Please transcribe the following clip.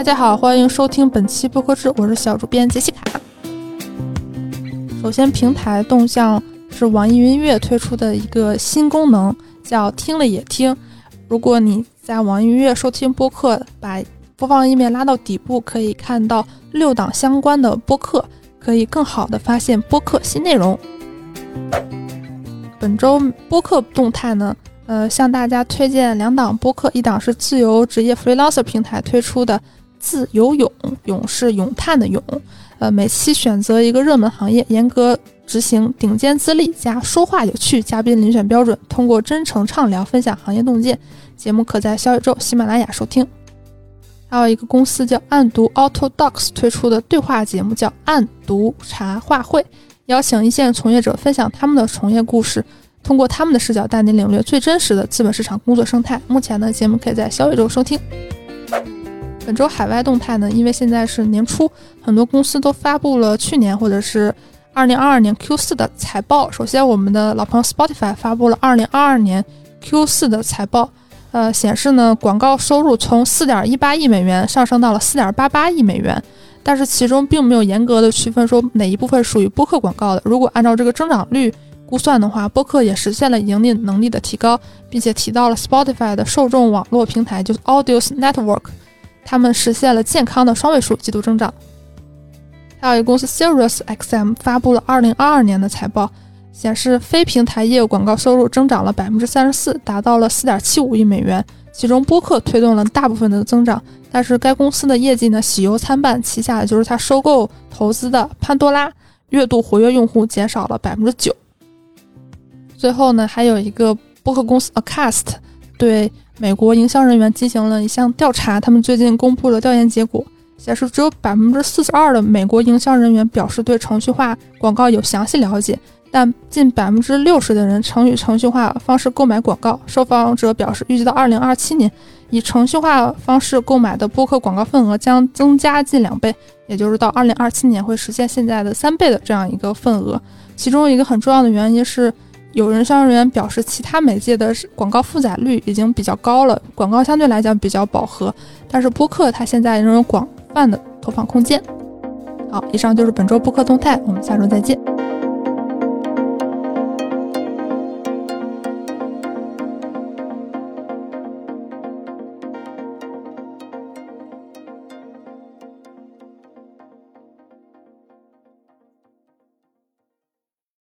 大家好，欢迎收听本期播客志，我是小主编杰西卡。首先，平台动向是网易云音乐推出的一个新功能，叫“听了也听”。如果你在网易云音乐收听播客，把播放页面拉到底部，可以看到六档相关的播客，可以更好的发现播客新内容。本周播客动态呢？呃，向大家推荐两档播客，一档是自由职业 freelancer 平台推出的“自由泳”，泳是咏叹的咏。呃，每期选择一个热门行业，严格执行顶尖资历加说话有趣，嘉宾遴选标准，通过真诚畅聊分享行业洞见。节目可在小宇宙、喜马拉雅收听。还有一个公司叫暗读 Auto Docs 推出的对话节目叫暗读茶话会，邀请一线从业者分享他们的从业故事。通过他们的视角带你领略最真实的资本市场工作生态。目前呢，节目可以在小宇宙收听。本周海外动态呢，因为现在是年初，很多公司都发布了去年或者是二零二二年 Q 四的财报。首先，我们的老朋友 Spotify 发布了二零二二年 Q 四的财报，呃，显示呢，广告收入从四点一八亿美元上升到了四点八八亿美元，但是其中并没有严格的区分说哪一部分属于播客广告的。如果按照这个增长率。估算的话，播客也实现了盈利能力的提高，并且提到了 Spotify 的受众网络平台，就是 Audios Network，他们实现了健康的双位数季度增长。还有一个公司 Serious X M 发布了2022年的财报，显示非平台业务广告收入增长了百分之三十四，达到了4.75亿美元，其中播客推动了大部分的增长。但是该公司的业绩呢喜忧参半，旗下的就是它收购投资的潘多拉，月度活跃用户减少了百分之九。最后呢，还有一个播客公司 Acast 对美国营销人员进行了一项调查，他们最近公布了调研结果，显示只有百分之四十二的美国营销人员表示对程序化广告有详细了解，但近百分之六十的人曾以程序化方式购买广告。受访者表示，预计到二零二七年，以程序化方式购买的播客广告份额将增加近两倍，也就是到二零二七年会实现现在的三倍的这样一个份额。其中一个很重要的原因是。有人商人员表示，其他媒介的广告负载率已经比较高了，广告相对来讲比较饱和，但是播客它现在仍有广泛的投放空间。好，以上就是本周播客动态，我们下周再见。